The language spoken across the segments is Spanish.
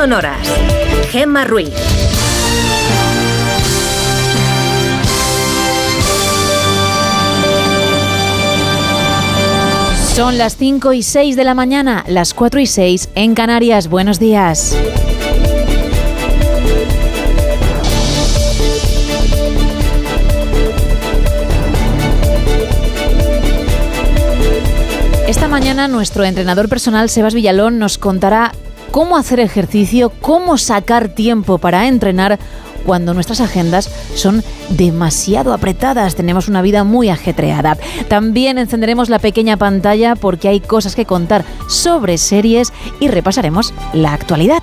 sonoras. Gemma Ruiz. Son las 5 y 6 de la mañana, las 4 y 6 en Canarias. Buenos días. Esta mañana nuestro entrenador personal Sebas Villalón nos contará cómo hacer ejercicio, cómo sacar tiempo para entrenar cuando nuestras agendas son demasiado apretadas, tenemos una vida muy ajetreada. También encenderemos la pequeña pantalla porque hay cosas que contar sobre series y repasaremos la actualidad.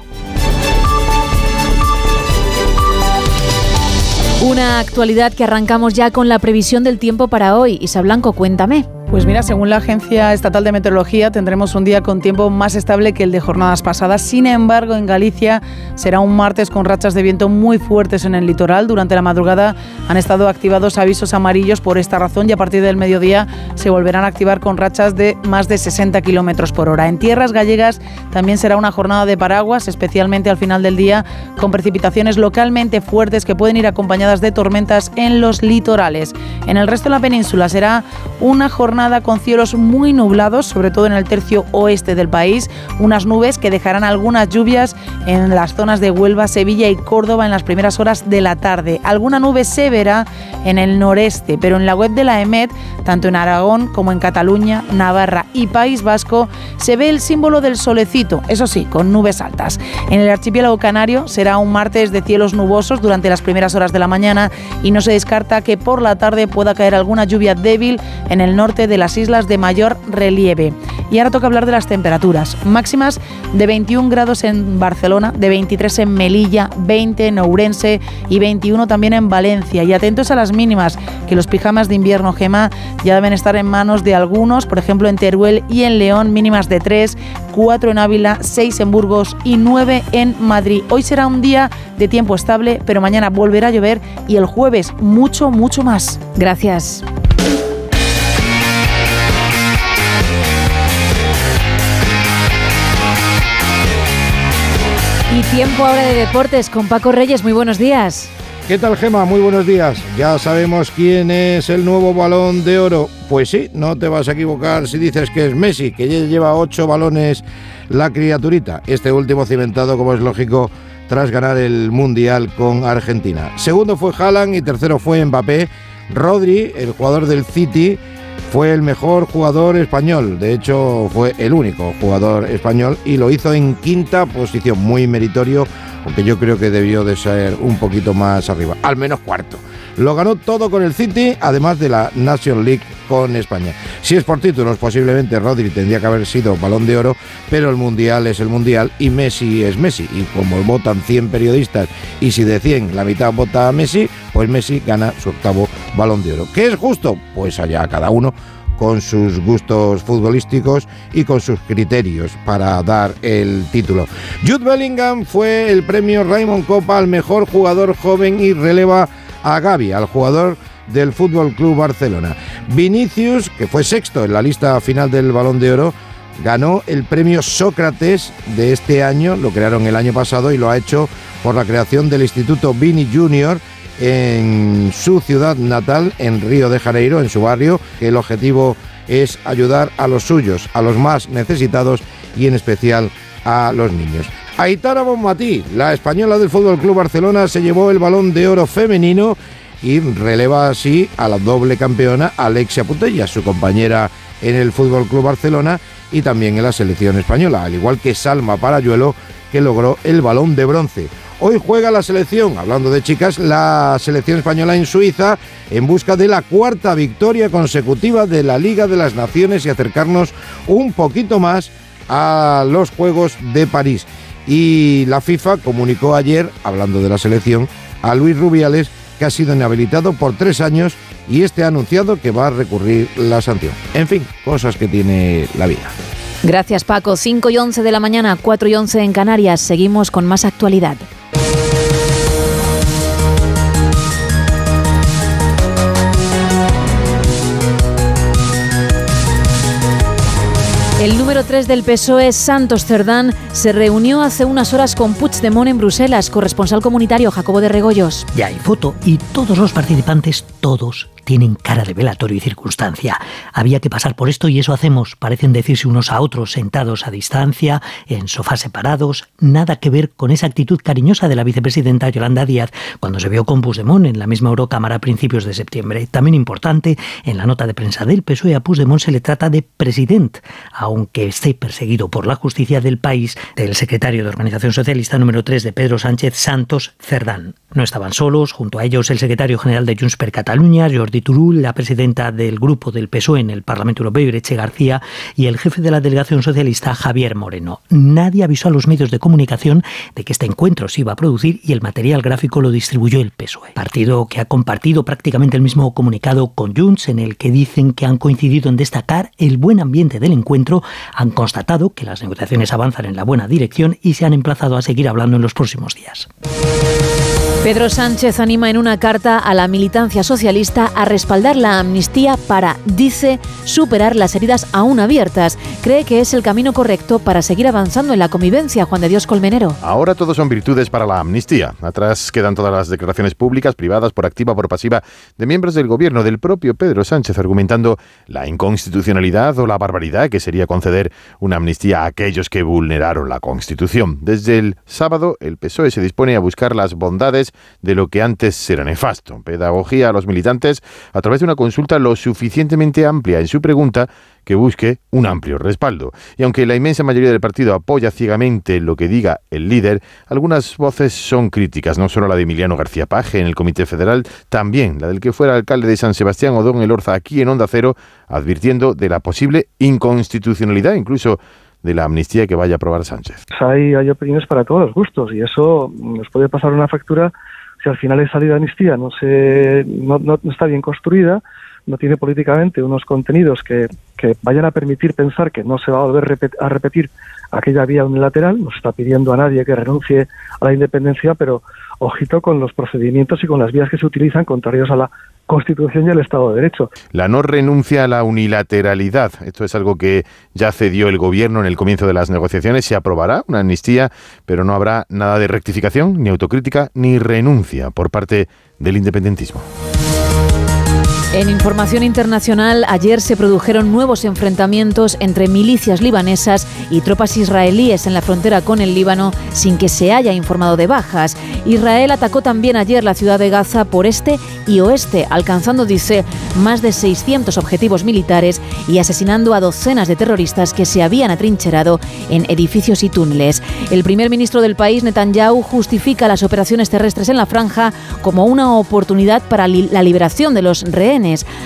Una actualidad que arrancamos ya con la previsión del tiempo para hoy. Isa Blanco, cuéntame. Pues mira, según la Agencia Estatal de Meteorología, tendremos un día con tiempo más estable que el de jornadas pasadas. Sin embargo, en Galicia será un martes con rachas de viento muy fuertes en el litoral. Durante la madrugada han estado activados avisos amarillos por esta razón y a partir del mediodía se volverán a activar con rachas de más de 60 kilómetros por hora. En tierras gallegas también será una jornada de paraguas, especialmente al final del día, con precipitaciones localmente fuertes que pueden ir acompañadas de tormentas en los litorales. En el resto de la península será una jornada con cielos muy nublados, sobre todo en el tercio oeste del país, unas nubes que dejarán algunas lluvias en las zonas de Huelva, Sevilla y Córdoba en las primeras horas de la tarde. Alguna nube se verá en el noreste, pero en la web de la EMET, tanto en Aragón como en Cataluña, Navarra y País Vasco, se ve el símbolo del solecito, eso sí, con nubes altas. En el archipiélago canario será un martes de cielos nubosos durante las primeras horas de la mañana y no se descarta que por la tarde pueda caer alguna lluvia débil en el norte de las islas de mayor relieve. Y ahora toca hablar de las temperaturas. Máximas de 21 grados en Barcelona, de 23 en Melilla, 20 en Ourense y 21 también en Valencia. Y atentos a las mínimas, que los pijamas de invierno gema ya deben estar en manos de algunos, por ejemplo en Teruel y en León, mínimas de 3, 4 en Ávila, 6 en Burgos y 9 en Madrid. Hoy será un día de tiempo estable, pero mañana volverá a llover y el jueves mucho, mucho más. Gracias. Y tiempo ahora de deportes con Paco Reyes. Muy buenos días. ¿Qué tal, Gema? Muy buenos días. Ya sabemos quién es el nuevo balón de oro. Pues sí, no te vas a equivocar si dices que es Messi, que ya lleva ocho balones la criaturita. Este último cimentado, como es lógico, tras ganar el Mundial con Argentina. Segundo fue Haaland y tercero fue Mbappé. Rodri, el jugador del City, fue el mejor jugador español, de hecho fue el único jugador español y lo hizo en quinta posición, muy meritorio, aunque yo creo que debió de ser un poquito más arriba, al menos cuarto. Lo ganó todo con el City, además de la National League con España. Si es por títulos, posiblemente Rodri tendría que haber sido balón de oro, pero el Mundial es el Mundial y Messi es Messi. Y como votan 100 periodistas y si de 100 la mitad vota a Messi, pues Messi gana su octavo balón de oro. ¿Qué es justo? Pues allá cada uno con sus gustos futbolísticos y con sus criterios para dar el título. Jude Bellingham fue el premio Raymond Copa al mejor jugador joven y releva a Gaby, al jugador del Fútbol Club Barcelona. Vinicius, que fue sexto en la lista final del Balón de Oro, ganó el premio Sócrates de este año, lo crearon el año pasado y lo ha hecho por la creación del Instituto Vini Junior en su ciudad natal, en Río de Janeiro, en su barrio, que el objetivo es ayudar a los suyos, a los más necesitados y en especial a los niños. Aitana Bonmatí, la española del Fútbol Club Barcelona, se llevó el balón de oro femenino y releva así a la doble campeona Alexia Putella, su compañera en el Fútbol Club Barcelona y también en la selección española, al igual que Salma Parayuelo, que logró el balón de bronce. Hoy juega la selección, hablando de chicas, la selección española en Suiza en busca de la cuarta victoria consecutiva de la Liga de las Naciones y acercarnos un poquito más a los Juegos de París. Y la FIFA comunicó ayer, hablando de la selección, a Luis Rubiales que ha sido inhabilitado por tres años y este ha anunciado que va a recurrir la sanción. En fin, cosas que tiene la vida. Gracias Paco. 5 y 11 de la mañana, 4 y 11 en Canarias. Seguimos con más actualidad. El número 3 del PSOE, Santos Cerdán, se reunió hace unas horas con Puigdemont en Bruselas, corresponsal comunitario Jacobo de Regoyos. Ya hay foto y todos los participantes, todos, tienen cara de velatorio y circunstancia. Había que pasar por esto y eso hacemos. Parecen decirse unos a otros sentados a distancia, en sofás separados. Nada que ver con esa actitud cariñosa de la vicepresidenta Yolanda Díaz cuando se vio con Puigdemont en la misma Eurocámara a principios de septiembre. También importante, en la nota de prensa del PSOE a Puigdemont se le trata de presidente aunque esté perseguido por la justicia del país, del secretario de Organización Socialista número 3 de Pedro Sánchez Santos Cerdán. No estaban solos, junto a ellos el secretario general de Junts per Catalunya, Jordi Turul, la presidenta del grupo del PSOE en el Parlamento Europeo, Ireche García, y el jefe de la delegación socialista, Javier Moreno. Nadie avisó a los medios de comunicación de que este encuentro se iba a producir y el material gráfico lo distribuyó el PSOE. Partido que ha compartido prácticamente el mismo comunicado con Junts, en el que dicen que han coincidido en destacar el buen ambiente del encuentro, han constatado que las negociaciones avanzan en la buena dirección y se han emplazado a seguir hablando en los próximos días. Pedro Sánchez anima en una carta a la militancia socialista a respaldar la amnistía para, dice, superar las heridas aún abiertas. Cree que es el camino correcto para seguir avanzando en la convivencia, Juan de Dios Colmenero. Ahora todo son virtudes para la amnistía. Atrás quedan todas las declaraciones públicas, privadas, por activa, por pasiva, de miembros del gobierno, del propio Pedro Sánchez, argumentando la inconstitucionalidad o la barbaridad que sería conceder una amnistía a aquellos que vulneraron la Constitución. Desde el sábado, el PSOE se dispone a buscar las bondades de lo que antes era nefasto. Pedagogía a los militantes a través de una consulta lo suficientemente amplia en su pregunta que busque un amplio respaldo. Y aunque la inmensa mayoría del partido apoya ciegamente lo que diga el líder, algunas voces son críticas, no solo la de Emiliano García Paje en el Comité Federal, también la del que fuera alcalde de San Sebastián o Don Elorza aquí en Onda Cero, advirtiendo de la posible inconstitucionalidad, incluso de la amnistía que vaya a aprobar Sánchez. Hay, opiniones para todos los gustos y eso nos puede pasar una factura si al final esa ley de amnistía no, se, no, no, está bien construida, no tiene políticamente unos contenidos que, que, vayan a permitir pensar que no se va a volver a repetir aquella vía unilateral, no se está pidiendo a nadie que renuncie a la independencia, pero ojito con los procedimientos y con las vías que se utilizan contrarios a la Constitución y el Estado de Derecho. La no renuncia a la unilateralidad. Esto es algo que ya cedió el Gobierno en el comienzo de las negociaciones. Se aprobará una amnistía, pero no habrá nada de rectificación, ni autocrítica, ni renuncia por parte del independentismo. En información internacional, ayer se produjeron nuevos enfrentamientos entre milicias libanesas y tropas israelíes en la frontera con el Líbano sin que se haya informado de bajas. Israel atacó también ayer la ciudad de Gaza por este y oeste, alcanzando, dice, más de 600 objetivos militares y asesinando a docenas de terroristas que se habían atrincherado en edificios y túneles. El primer ministro del país, Netanyahu, justifica las operaciones terrestres en la franja como una oportunidad para la liberación de los rehenes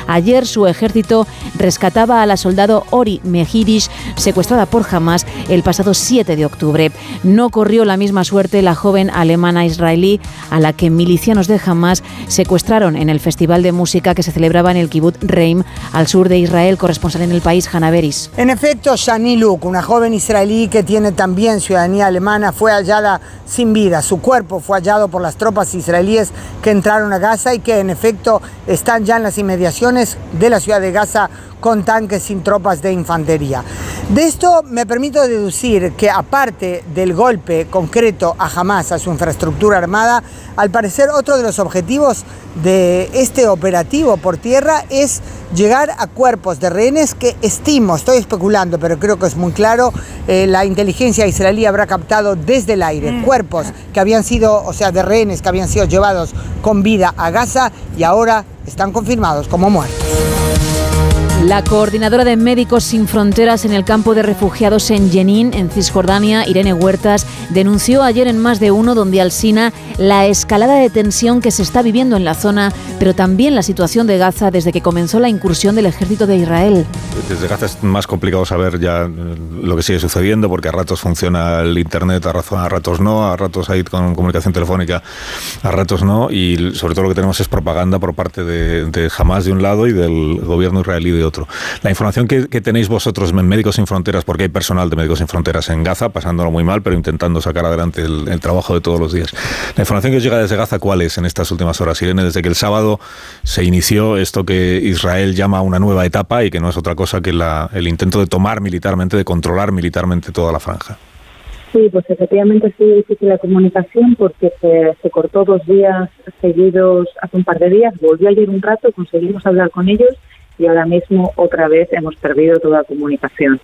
Ayer su ejército rescataba a la soldado Ori Mejirish, secuestrada por Hamas el pasado 7 de octubre. No corrió la misma suerte la joven alemana israelí a la que milicianos de Hamas secuestraron en el festival de música que se celebraba en el kibbutz Reim, al sur de Israel, corresponsal en el país, Hanaveris. En efecto, Shani Luk, una joven israelí que tiene también ciudadanía alemana, fue hallada sin vida. Su cuerpo fue hallado por las tropas israelíes que entraron a Gaza y que en efecto están ya en las inmediaciones de la ciudad de Gaza con tanques sin tropas de infantería. De esto me permito deducir que aparte del golpe concreto a Hamas, a su infraestructura armada, al parecer otro de los objetivos de este operativo por tierra es llegar a cuerpos de rehenes que estimo, estoy especulando, pero creo que es muy claro, eh, la inteligencia israelí habrá captado desde el aire mm. cuerpos que habían sido, o sea, de rehenes que habían sido llevados con vida a Gaza y ahora están confirmados como muertos. La coordinadora de Médicos Sin Fronteras en el campo de refugiados en Jenin, en Cisjordania, Irene Huertas, denunció ayer en más de uno donde Alsina la escalada de tensión que se está viviendo en la zona, pero también la situación de Gaza desde que comenzó la incursión del ejército de Israel. Desde Gaza es más complicado saber ya lo que sigue sucediendo porque a ratos funciona el Internet, a ratos no, a ratos hay con comunicación telefónica, a ratos no, y sobre todo lo que tenemos es propaganda por parte de, de Hamas de un lado y del gobierno israelí de otro otro. La información que, tenéis vosotros en Médicos Sin Fronteras, porque hay personal de Médicos Sin Fronteras en Gaza, pasándolo muy mal, pero intentando sacar adelante el, trabajo de todos los días. La información que os llega desde Gaza, ¿cuál es en estas últimas horas? Irene, desde que el sábado se inició esto que Israel llama una nueva etapa y que no es otra cosa que el intento de tomar militarmente, de controlar militarmente toda la franja. Sí, pues efectivamente ha sido difícil la comunicación porque se, cortó dos días seguidos hace un par de días, volvió ayer un rato, conseguimos hablar con ellos y ahora mismo otra vez hemos perdido toda comunicación.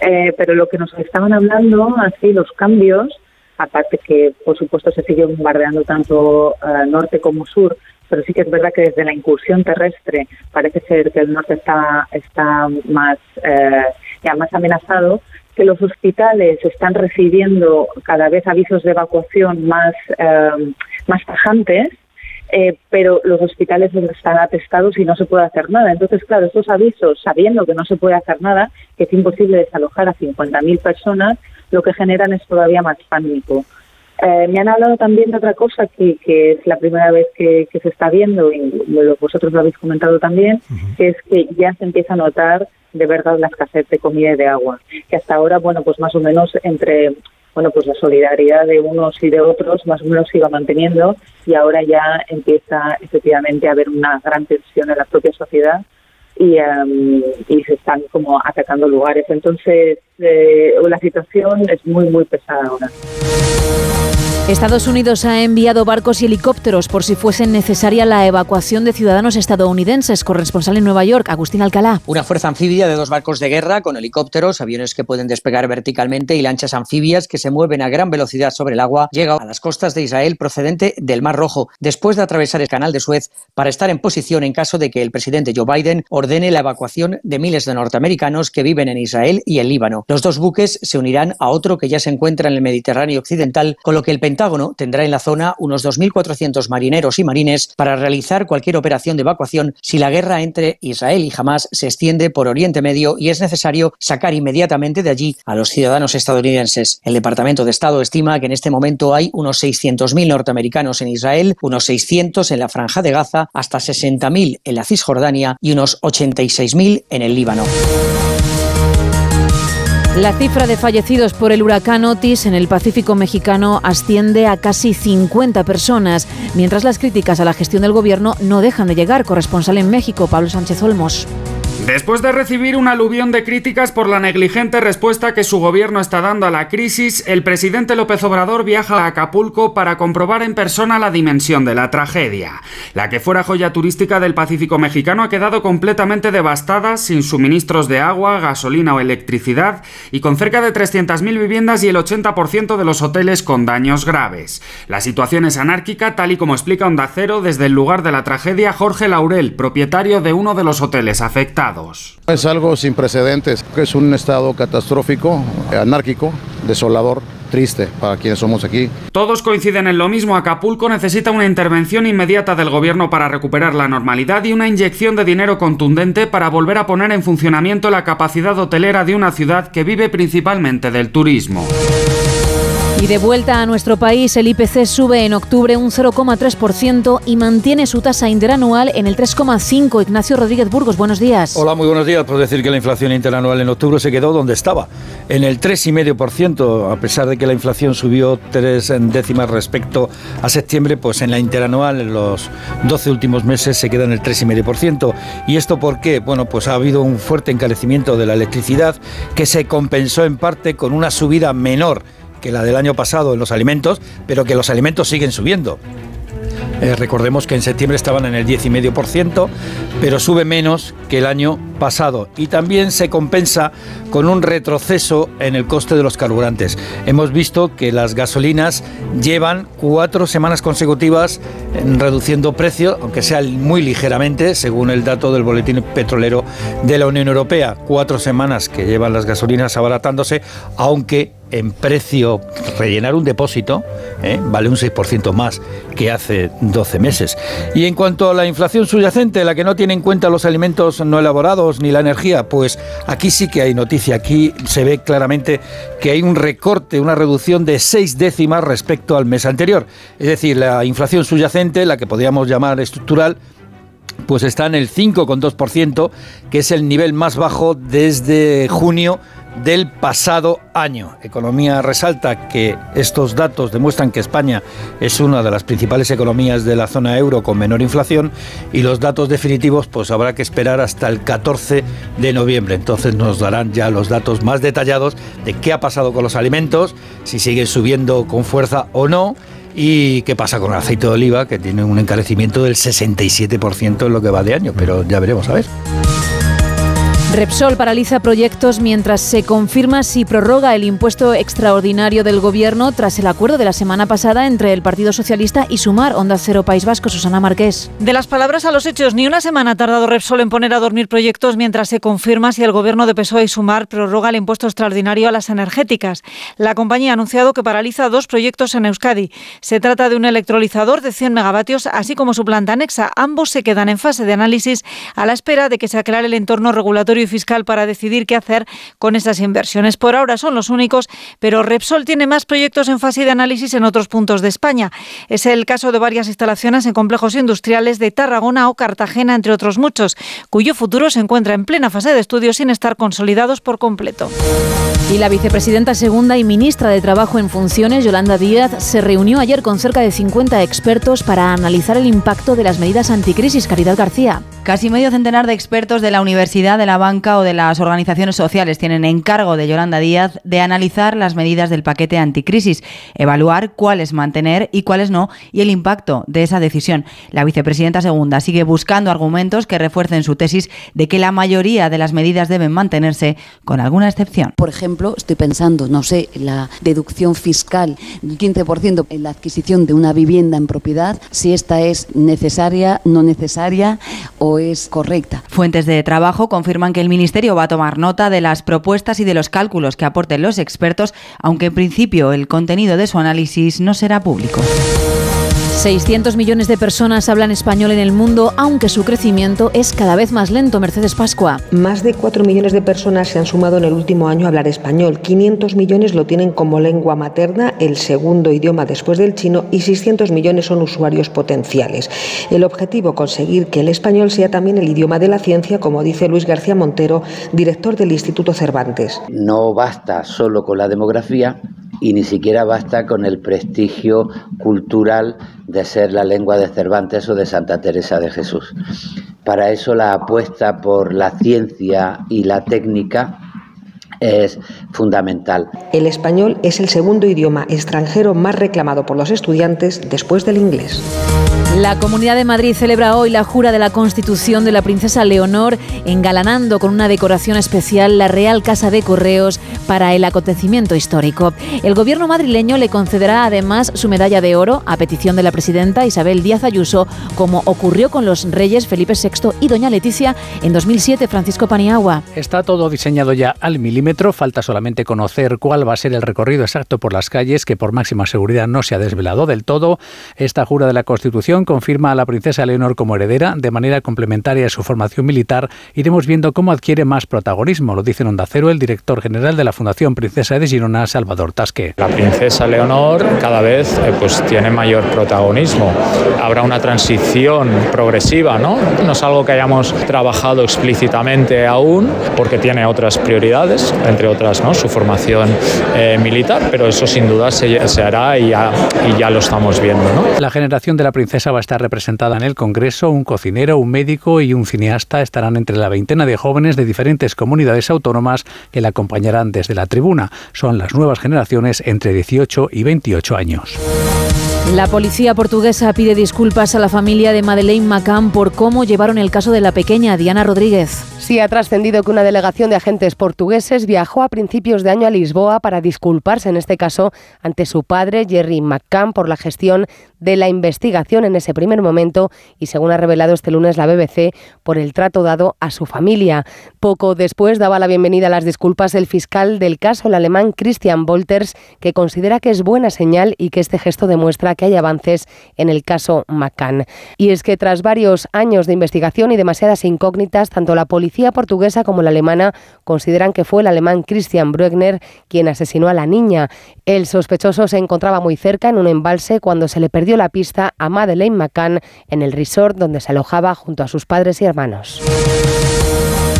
Eh, pero lo que nos estaban hablando así los cambios, aparte que por supuesto se sigue bombardeando tanto eh, norte como sur, pero sí que es verdad que desde la incursión terrestre parece ser que el norte está, está más, eh, ya más amenazado que los hospitales están recibiendo cada vez avisos de evacuación más, eh, más tajantes, eh, pero los hospitales están atestados y no se puede hacer nada. Entonces, claro, estos avisos, sabiendo que no se puede hacer nada, que es imposible desalojar a 50.000 personas, lo que generan es todavía más pánico. Eh, me han hablado también de otra cosa que, que es la primera vez que, se está viendo y vosotros lo habéis comentado también, que es que ya se empieza a notar de verdad la escasez de comida y de agua, que hasta ahora, bueno, pues más o menos entre bueno, pues la solidaridad de unos y de otros más o menos se iba manteniendo y ahora ya empieza efectivamente a haber una gran tensión en la propia sociedad y, em, y se están como atacando lugares. Entonces, eh, la situación es muy, muy pesada ahora. Estados Unidos ha enviado barcos y helicópteros por si fuese necesaria la evacuación de ciudadanos estadounidenses. Corresponsal en Nueva York, Agustín Alcalá. Una fuerza anfibia de dos barcos de guerra con helicópteros, aviones que pueden despegar verticalmente y lanchas anfibias que se mueven a gran velocidad sobre el agua llega a las costas de Israel procedente del Mar Rojo, después de atravesar el canal de Suez para estar en posición en caso de que el presidente Joe Biden ordene la evacuación de miles de norteamericanos que viven en Israel y el Líbano. Los dos buques se unirán a otro que ya se encuentra en el Mediterráneo occidental, con lo que el Pentágono tendrá en la zona unos 2.400 marineros y marines para realizar cualquier operación de evacuación si la guerra entre Israel y Hamas se extiende por Oriente Medio y es necesario sacar inmediatamente de allí a los ciudadanos estadounidenses. El Departamento de Estado estima que en este momento hay unos 600.000 norteamericanos en Israel, unos 600 en la Franja de Gaza, hasta 60.000 en la Cisjordania y unos 86.000 en el Líbano. La cifra de fallecidos por el huracán Otis en el Pacífico mexicano asciende a casi 50 personas, mientras las críticas a la gestión del gobierno no dejan de llegar. Corresponsal en México, Pablo Sánchez Olmos. Después de recibir un aluvión de críticas por la negligente respuesta que su gobierno está dando a la crisis, el presidente López Obrador viaja a Acapulco para comprobar en persona la dimensión de la tragedia. La que fuera joya turística del Pacífico mexicano ha quedado completamente devastada, sin suministros de agua, gasolina o electricidad y con cerca de 300.000 viviendas y el 80% de los hoteles con daños graves. La situación es anárquica, tal y como explica Onda Cero desde el lugar de la tragedia Jorge Laurel, propietario de uno de los hoteles afectados. Es algo sin precedentes, es un estado catastrófico, anárquico, desolador triste para quienes somos aquí. Todos coinciden en lo mismo. Acapulco necesita una intervención inmediata del gobierno para recuperar la normalidad y una inyección de dinero contundente para volver a poner en funcionamiento la capacidad hotelera de una ciudad que vive principalmente del turismo. Y de vuelta a nuestro país, el IPC sube en octubre un 0,3% y mantiene su tasa interanual en el 3,5%. Ignacio Rodríguez Burgos, buenos días. Hola, muy buenos días. Puedo decir que la inflación interanual en octubre se quedó donde estaba, en el 3,5%, a pesar de que la inflación subió tres décimas respecto a septiembre, pues en la interanual en los 12 últimos meses se queda en el 3,5%. ¿Y esto por qué? Bueno, pues ha habido un fuerte encarecimiento de la electricidad que se compensó en parte con una subida menor que la del año pasado en los alimentos, pero que los alimentos siguen subiendo. Eh, recordemos que en septiembre estaban en el 10,5%, pero sube menos que el año pasado. Y también se compensa con un retroceso en el coste de los carburantes. Hemos visto que las gasolinas llevan cuatro semanas consecutivas reduciendo precio, aunque sea muy ligeramente, según el dato del boletín petrolero de la Unión Europea. Cuatro semanas que llevan las gasolinas abaratándose, aunque en precio rellenar un depósito ¿eh? vale un 6% más que hace 12 meses. Y en cuanto a la inflación subyacente, la que no tiene en cuenta los alimentos no elaborados ni la energía, pues aquí sí que hay noticia. Aquí se ve claramente que hay un recorte, una reducción de 6 décimas respecto al mes anterior. Es decir, la inflación subyacente, la que podríamos llamar estructural, pues está en el 5,2%, que es el nivel más bajo desde junio del pasado año. Economía resalta que estos datos demuestran que España es una de las principales economías de la zona euro con menor inflación y los datos definitivos pues habrá que esperar hasta el 14 de noviembre. Entonces nos darán ya los datos más detallados de qué ha pasado con los alimentos, si siguen subiendo con fuerza o no y qué pasa con el aceite de oliva, que tiene un encarecimiento del 67% en lo que va de año, pero ya veremos a ver. Repsol paraliza proyectos mientras se confirma si prorroga el impuesto extraordinario del gobierno tras el acuerdo de la semana pasada entre el Partido Socialista y Sumar, Onda Cero País Vasco, Susana Marqués. De las palabras a los hechos, ni una semana ha tardado Repsol en poner a dormir proyectos mientras se confirma si el gobierno de PSOE y Sumar prorroga el impuesto extraordinario a las energéticas. La compañía ha anunciado que paraliza dos proyectos en Euskadi. Se trata de un electrolizador de 100 megavatios, así como su planta anexa. Ambos se quedan en fase de análisis a la espera de que se aclare el entorno regulatorio fiscal para decidir qué hacer con esas inversiones. Por ahora son los únicos, pero Repsol tiene más proyectos en fase de análisis en otros puntos de España. Es el caso de varias instalaciones en complejos industriales de Tarragona o Cartagena, entre otros muchos, cuyo futuro se encuentra en plena fase de estudio sin estar consolidados por completo. Y la vicepresidenta segunda y ministra de Trabajo en funciones, Yolanda Díaz, se reunió ayer con cerca de 50 expertos para analizar el impacto de las medidas anticrisis. Caridad García. Casi medio centenar de expertos de la universidad, de la banca o de las organizaciones sociales tienen encargo de Yolanda Díaz de analizar las medidas del paquete anticrisis, evaluar cuáles mantener y cuáles no y el impacto de esa decisión. La vicepresidenta segunda sigue buscando argumentos que refuercen su tesis de que la mayoría de las medidas deben mantenerse, con alguna excepción. Por ejemplo, estoy pensando, no sé, la deducción fiscal del 15% en la adquisición de una vivienda en propiedad, si esta es necesaria, no necesaria o es correcta. Fuentes de trabajo confirman que el Ministerio va a tomar nota de las propuestas y de los cálculos que aporten los expertos, aunque en principio el contenido de su análisis no será público. 600 millones de personas hablan español en el mundo, aunque su crecimiento es cada vez más lento. Mercedes Pascua. Más de 4 millones de personas se han sumado en el último año a hablar español. 500 millones lo tienen como lengua materna, el segundo idioma después del chino, y 600 millones son usuarios potenciales. El objetivo, conseguir que el español sea también el idioma de la ciencia, como dice Luis García Montero, director del Instituto Cervantes. No basta solo con la demografía, y ni siquiera basta con el prestigio cultural de ser la lengua de Cervantes o de Santa Teresa de Jesús. Para eso la apuesta por la ciencia y la técnica es fundamental. El español es el segundo idioma extranjero más reclamado por los estudiantes después del inglés. La Comunidad de Madrid celebra hoy la jura de la Constitución de la Princesa Leonor, engalanando con una decoración especial la Real Casa de Correos para el acontecimiento histórico. El gobierno madrileño le concederá además su medalla de oro a petición de la presidenta Isabel Díaz Ayuso, como ocurrió con los reyes Felipe VI y doña Leticia en 2007, Francisco Paniagua. Está todo diseñado ya al milímetro, falta solamente conocer cuál va a ser el recorrido exacto por las calles, que por máxima seguridad no se ha desvelado del todo. Esta jura de la Constitución confirma a la princesa Leonor como heredera de manera complementaria a su formación militar. Iremos viendo cómo adquiere más protagonismo, lo dice en Onda Cero el director general de la Fundación Princesa de Girona, Salvador Tasque. La princesa Leonor cada vez eh, pues, tiene mayor protagonismo. Habrá una transición progresiva, ¿no? No es algo que hayamos trabajado explícitamente aún, porque tiene otras prioridades, entre otras ¿no? su formación eh, militar, pero eso sin duda se, hará y ya, lo estamos viendo. La generación de la princesa va a estar representada en el Congreso. Un cocinero, un médico y un cineasta estarán entre la veintena de jóvenes de diferentes comunidades autónomas que la acompañarán desde la tribuna. Son las nuevas generaciones entre 18 y 28 años. La policía portuguesa pide disculpas a la familia de Madeleine McCann por cómo llevaron el caso de la pequeña Diana Rodríguez. Sí, ha trascendido que una delegación de agentes portugueses viajó a principios de año a Lisboa para disculparse, en este caso, ante su padre, Jerry McCann, por la gestión de la investigación en ese primer momento y, según ha revelado este lunes la BBC, por el trato dado a su familia. Poco después daba la bienvenida a las disculpas el fiscal del caso, el alemán Christian Wolters, que considera que es buena señal y que este gesto demuestra que que hay avances en el caso McCann. Y es que tras varios años de investigación y demasiadas incógnitas, tanto la policía portuguesa como la alemana consideran que fue el alemán Christian Bruegner quien asesinó a la niña. El sospechoso se encontraba muy cerca en un embalse cuando se le perdió la pista a Madeleine McCann en el resort donde se alojaba junto a sus padres y hermanos.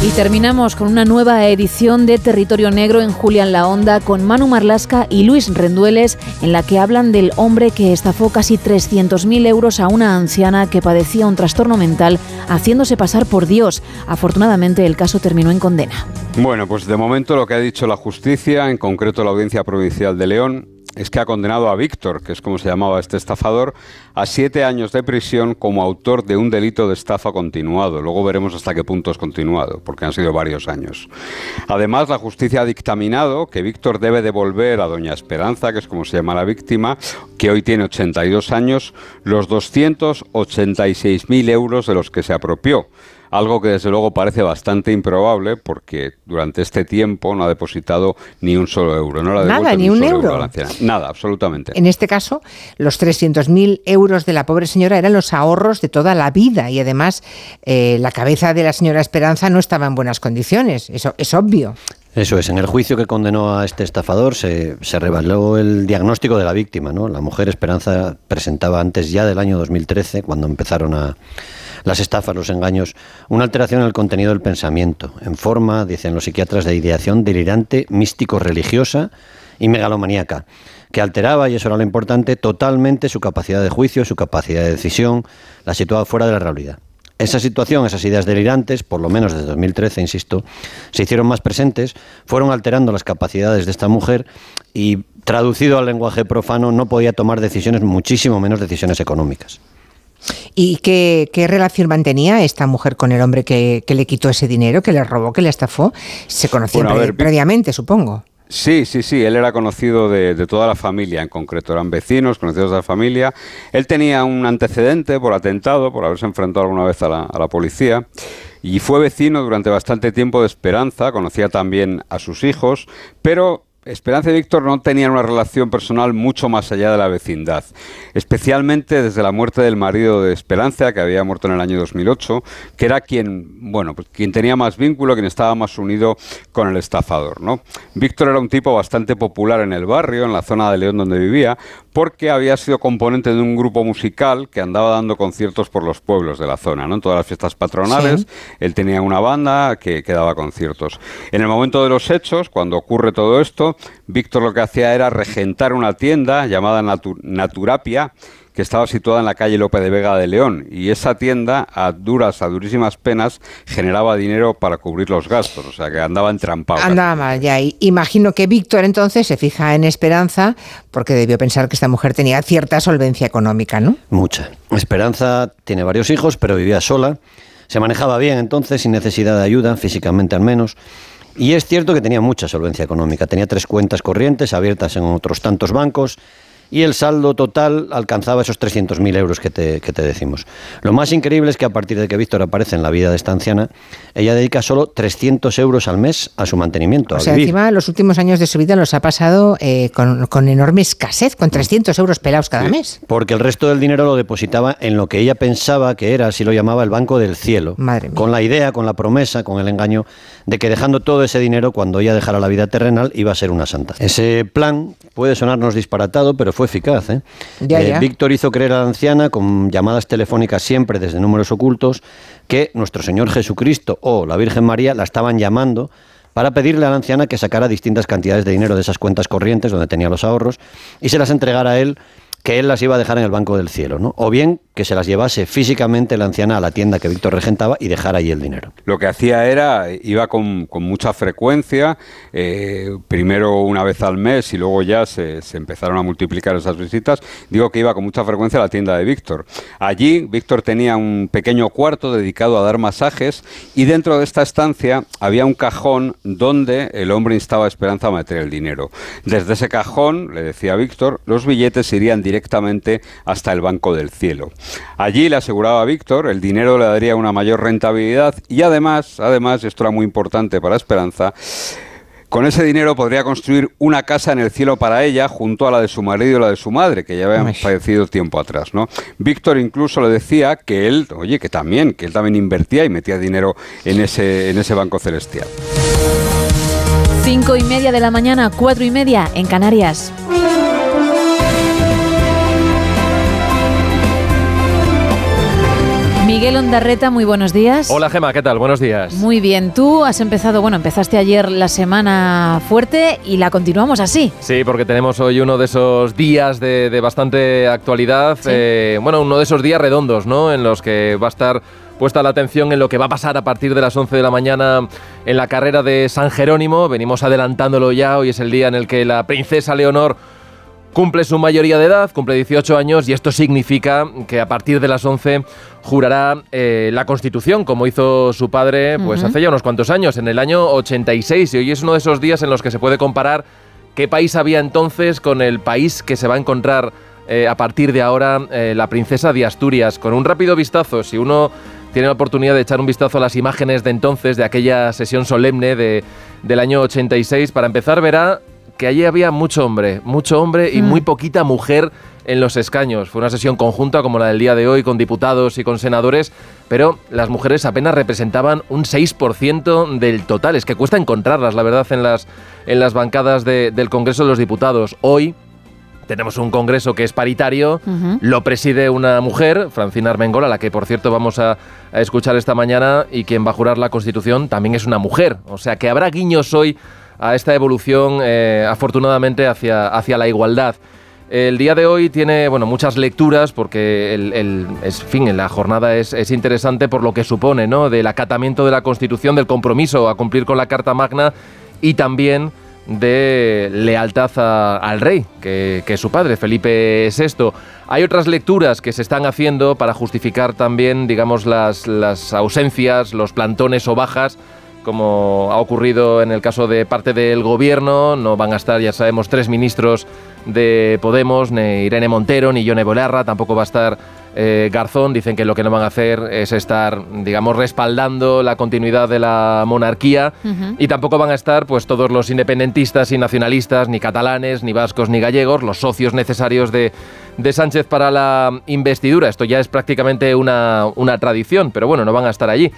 Y terminamos con una nueva edición de Territorio Negro en Julián La Onda con Manu Marlasca y Luis Rendueles, en la que hablan del hombre que estafó casi 300.000 euros a una anciana que padecía un trastorno mental haciéndose pasar por Dios. Afortunadamente el caso terminó en condena. Bueno, pues de momento lo que ha dicho la justicia, en concreto la Audiencia Provincial de León, es que ha condenado a Víctor, que es como se llamaba este estafador, a siete años de prisión como autor de un delito de estafa continuado. Luego veremos hasta qué punto es continuado, porque han sido varios años. Además, la justicia ha dictaminado que Víctor debe devolver a doña Esperanza, que es como se llama la víctima, que hoy tiene 82 años, los 286.000 euros de los que se apropió algo que desde luego parece bastante improbable porque durante este tiempo no ha depositado ni un solo euro. No Nada, ni, un, euro. Nada, absolutamente. En este caso, los 300.000 euros de la pobre señora eran los ahorros de toda la vida y además eh, la cabeza de la señora Esperanza no estaba en buenas condiciones, eso es obvio. Eso es, en el juicio que condenó a este estafador se, se reveló el diagnóstico de la víctima. ¿no? La mujer Esperanza presentaba antes ya del año 2013, cuando empezaron a, las estafas, los engaños, una alteración en el contenido del pensamiento, en forma, dicen los psiquiatras, de ideación delirante, místico-religiosa y megalomaníaca, que alteraba, y eso era lo importante, totalmente su capacidad de juicio, su capacidad de decisión, la situaba fuera de la realidad. Esa situación, esas ideas delirantes, por lo menos desde 2013, insisto, se hicieron más presentes, fueron alterando las capacidades de esta mujer y, traducido al lenguaje profano, no podía tomar decisiones, muchísimo menos decisiones económicas. ¿Y qué, relación mantenía esta mujer con el hombre que, le quitó ese dinero, que le robó, que le estafó? Se conocían previamente, supongo. Sí, sí, sí, él era conocido de, toda la familia en concreto, eran vecinos, conocidos de la familia. Él tenía un antecedente por atentado, por haberse enfrentado alguna vez a la, a la policía, y fue vecino durante bastante tiempo de Esperanza, conocía también a sus hijos, pero Esperanza y Víctor no tenían una relación personal mucho más allá de la vecindad, especialmente desde la muerte del marido de Esperanza, que había muerto en el año 2008, que era quien, bueno, pues quien tenía más vínculo, quien estaba más unido con el estafador, ¿no? Víctor era un tipo bastante popular en el barrio, en la zona de León donde vivía, porque había sido componente de un grupo musical que andaba dando conciertos por los pueblos de la zona, ¿no? En todas las fiestas patronales, él tenía una banda que, que daba conciertos. En el momento de los hechos, cuando ocurre todo esto, Víctor lo que hacía era regentar una tienda llamada Naturapia, que estaba situada en la calle Lope de Vega de León. Y esa tienda, a duras, a durísimas penas, generaba dinero para cubrir los gastos. O sea, que andaba entrampado. Andaba mal, ya. imagino que Víctor entonces se fija en Esperanza porque debió pensar que esta mujer tenía cierta solvencia económica, ¿no? Mucha. Esperanza tiene varios hijos, pero vivía sola. Se manejaba bien entonces, sin necesidad de ayuda, físicamente al menos. Y es cierto que tenía mucha solvencia económica, tenía tres cuentas corrientes abiertas en otros tantos bancos y el saldo total alcanzaba esos 300.000 euros que te, que te decimos. Lo más increíble es que a partir de que Víctor aparece en la vida de esta anciana, ella dedica solo 300 euros al mes a su mantenimiento. O sea, encima los últimos años de su vida los ha pasado eh, con, enorme escasez, con 300 euros pelados cada mes. Porque el resto del dinero lo depositaba en lo que ella pensaba que era, así lo llamaba, el Banco del Cielo. Madre Con la idea, con la promesa, con el engaño de que dejando todo ese dinero cuando ella dejara la vida terrenal iba a ser una santa. Ese plan puede sonarnos disparatado, pero fue eficaz. ¿eh? eh Víctor hizo creer a la anciana, con llamadas telefónicas siempre desde números ocultos, que nuestro Señor Jesucristo o la Virgen María la estaban llamando para pedirle a la anciana que sacara distintas cantidades de dinero de esas cuentas corrientes donde tenía los ahorros y se las entregara a él que él las iba a dejar en el Banco del Cielo, ¿no? O bien que se las llevase físicamente la anciana a la tienda que Víctor regentaba y dejar ahí el dinero. Lo que hacía era, iba con, mucha frecuencia, eh, primero una vez al mes y luego ya se, empezaron a multiplicar esas visitas. Digo que iba con mucha frecuencia a la tienda de Víctor. Allí Víctor tenía un pequeño cuarto dedicado a dar masajes y dentro de esta estancia había un cajón donde el hombre instaba a Esperanza a meter el dinero. Desde ese cajón, le decía Víctor, los billetes irían directamente hasta el Banco del Cielo. Allí le aseguraba a Víctor, el dinero le daría una mayor rentabilidad y además, además, esto era muy importante para Esperanza, Con ese dinero podría construir una casa en el cielo para ella, junto a la de su marido y la de su madre, que ya habían fallecido tiempo atrás, ¿no? Víctor incluso le decía que él, oye, que también, que él también invertía y metía dinero en ese, en ese banco celestial. Cinco y media de la mañana, cuatro y media en Canarias. Miguel Ondarreta, muy buenos días. Hola Gema, ¿qué tal? Buenos días. Muy bien, tú has empezado, bueno, empezaste ayer la semana fuerte y la continuamos así. Sí, porque tenemos hoy uno de esos días de, bastante actualidad, eh, bueno, uno de esos días redondos, ¿no? En los que va a estar puesta la atención en lo que va a pasar a partir de las 11 de la mañana en la carrera de San Jerónimo. Venimos adelantándolo ya, hoy es el día en el que la princesa Leonor cumple su mayoría de edad, cumple 18 años y esto significa que a partir de las 11 jurará eh, la Constitución, como hizo su padre pues hace ya unos cuantos años, en el año 86. Y hoy es uno de esos días en los que se puede comparar qué país había entonces con el país que se va a encontrar eh, a partir de ahora eh, la princesa de Asturias. Con un rápido vistazo, si uno tiene la oportunidad de echar un vistazo a las imágenes de entonces, de aquella sesión solemne de, del año 86, para empezar verá que allí había mucho hombre, mucho hombre y muy mm. poquita mujer en los escaños. Fue una sesión conjunta como la del día de hoy con diputados y con senadores, pero las mujeres apenas representaban un 6% del total. Es que cuesta encontrarlas, la verdad, en las, en las bancadas del Congreso de los Diputados. Hoy tenemos un Congreso que es paritario, lo preside una mujer, Francina Armengol, a la que por cierto vamos a, escuchar esta mañana, y quien va a jurar la Constitución también es una mujer. O sea que habrá guiños hoy a esta evolución, eh, afortunadamente, hacia, hacia la igualdad. El día de hoy tiene bueno, muchas lecturas porque el, fin, la jornada es, es, interesante por lo que supone, ¿no? del acatamiento de la Constitución, del compromiso a cumplir con la Carta Magna y también de lealtad al rey, que, es su padre, Felipe VI. Hay otras lecturas que se están haciendo para justificar también, digamos, las ausencias, los plantones o bajas como ha ocurrido en el caso de parte del gobierno. No van a estar, ya sabemos, tres ministros de Podemos, ni Irene Montero, ni Yone Bolarra, tampoco va a estar eh, Garzón. Dicen que lo que no van a hacer es estar, digamos, respaldando la continuidad de la monarquía y tampoco van a estar pues todos los independentistas y nacionalistas, ni catalanes, ni vascos, ni gallegos, los socios necesarios de, de Sánchez para la investidura. Esto ya es prácticamente una, una tradición, pero bueno, no van a estar allí.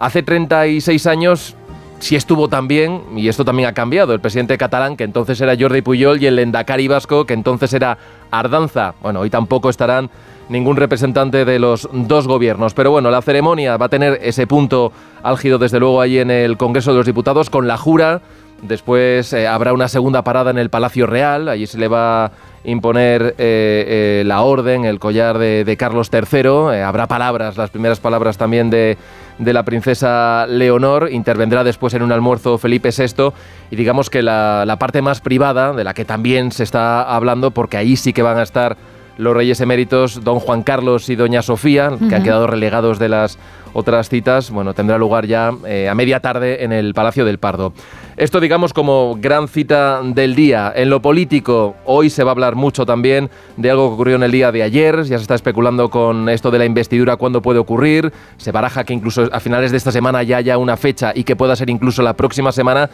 Hace 36 años sí estuvo también, y esto también ha cambiado, el presidente catalán, que entonces era Jordi Puyol, y el Endacari vasco, que entonces era Ardanza. Bueno, hoy tampoco estarán ningún representante de los dos gobiernos. Pero bueno, la ceremonia va a tener ese punto álgido, desde luego, ahí en el Congreso de los Diputados, con la jura. Después eh, habrá una segunda parada en el Palacio Real, allí se le va imponer eh, eh, la orden, el collar de, Carlos III. habrá palabras, las primeras palabras también de de la princesa Leonor, intervendrá después en un almuerzo Felipe VI y digamos que la, parte más privada, de la que también se está hablando, porque ahí sí que van a estar los reyes eméritos, don Juan Carlos y doña Sofía, que han quedado relegados de las otras citas, bueno, tendrá lugar ya eh, a media tarde en el Palacio del Pardo. Esto, digamos, como gran cita del día. En lo político, hoy se va a hablar mucho también de algo que ocurrió en el día de ayer. Ya se está especulando con esto de la investidura, cuándo puede ocurrir. Se baraja que incluso a finales de esta semana ya haya una fecha y que pueda ser incluso la próxima semana.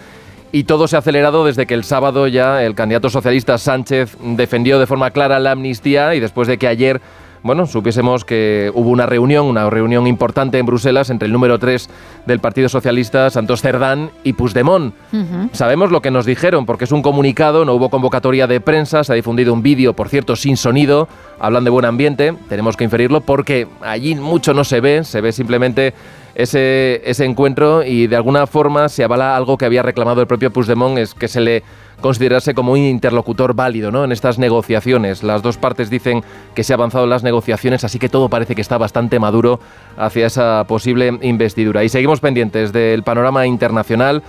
Y todo se ha acelerado desde que el sábado ya el candidato socialista Sánchez defendió de forma clara la amnistía y después de que ayer bueno, supiésemos que hubo una reunión, una reunión importante en Bruselas entre el número 3 del Partido Socialista, Santos Cerdán, y Puigdemont. Sabemos lo que nos dijeron, porque es un comunicado, no hubo convocatoria de prensa, se ha difundido un vídeo, por cierto, sin sonido, hablan de buen ambiente, tenemos que inferirlo, porque allí mucho no se ve, se ve simplemente ese, ese encuentro y de alguna forma se avala algo que había reclamado el propio Puigdemont, es que se le considerarse como un interlocutor válido ¿no? en estas negociaciones. Las dos partes dicen que se ha avanzado en las negociaciones, así que todo parece que está bastante maduro hacia esa posible investidura. Y seguimos pendientes del panorama internacional.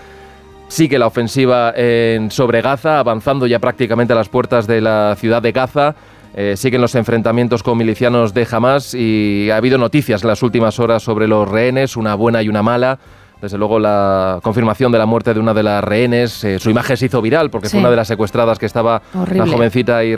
Sigue la ofensiva en, sobre Gaza, avanzando ya prácticamente a las puertas de la ciudad de Gaza. Eh, siguen los enfrentamientos con milicianos de Hamas y ha habido noticias en las últimas horas sobre los rehenes, una buena y una mala. desde luego la confirmación de la muerte de una de las rehenes, eh, su imagen se hizo viral porque Sí. fue una de las secuestradas que estaba Horrible. una jovencita y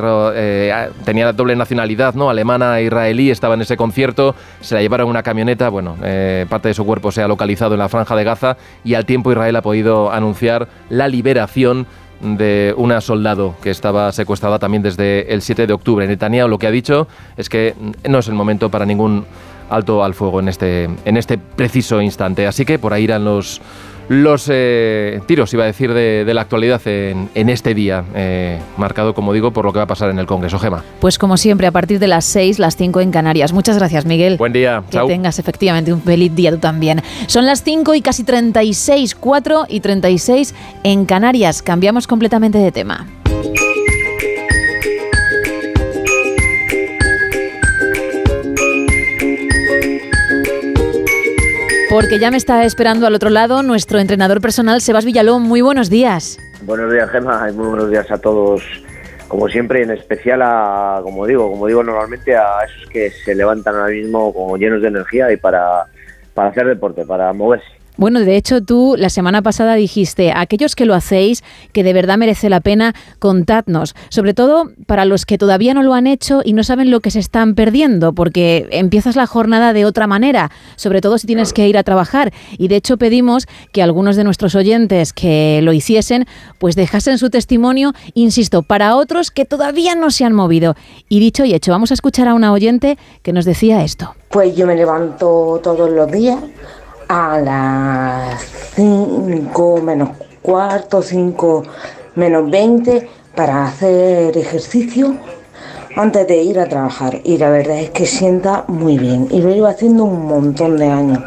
tenía doble nacionalidad, ¿no? Alemana e israelí, estaba en ese concierto, se la llevaron en una camioneta, bueno, eh, parte de su cuerpo se ha localizado en la franja de Gaza y al tiempo Israel ha podido anunciar la liberación de una soldado que estaba secuestrada también desde el 7 de octubre. Netanyahu lo que ha dicho es que no es el momento para ningún alto al fuego en este, en este preciso instante. Así que por ahí irán los, los eh, tiros, iba a decir, de, de la actualidad en, en este día, eh, marcado, como digo, por lo que va a pasar en el Congreso. Gema. Pues como siempre, a partir de las 6, las 5 en Canarias. Muchas gracias, Miguel. Buen día. Que tengas efectivamente un feliz día tú también. Son las 5 y casi 36, 4 y 36 en Canarias. Cambiamos completamente de tema. Porque ya me está esperando al otro lado nuestro entrenador personal, Sebas Villalón. Muy buenos días. Buenos días, Gemma, y muy buenos días a todos. Como siempre, en especial a, como digo, como digo normalmente, a esos que se levantan ahora mismo como llenos de energía y para, para hacer deporte, para moverse. Bueno, de hecho tú la semana pasada dijiste, aquellos que lo hacéis, que de verdad merece la pena, contadnos. Sobre todo para los que todavía no lo han hecho y no saben lo que se están perdiendo, porque empiezas la jornada de otra manera, sobre todo si tienes que ir a trabajar. Y de hecho pedimos que algunos de nuestros oyentes que lo hiciesen, pues dejasen su testimonio, insisto, para otros que todavía no se han movido. Y dicho y hecho, vamos a escuchar a una oyente que nos decía esto. Pues yo me levanto todos los días a las 5 menos cuarto, 5 menos 20 para hacer ejercicio antes de ir a trabajar. Y la verdad es que sienta muy bien. Y lo llevo haciendo un montón de años.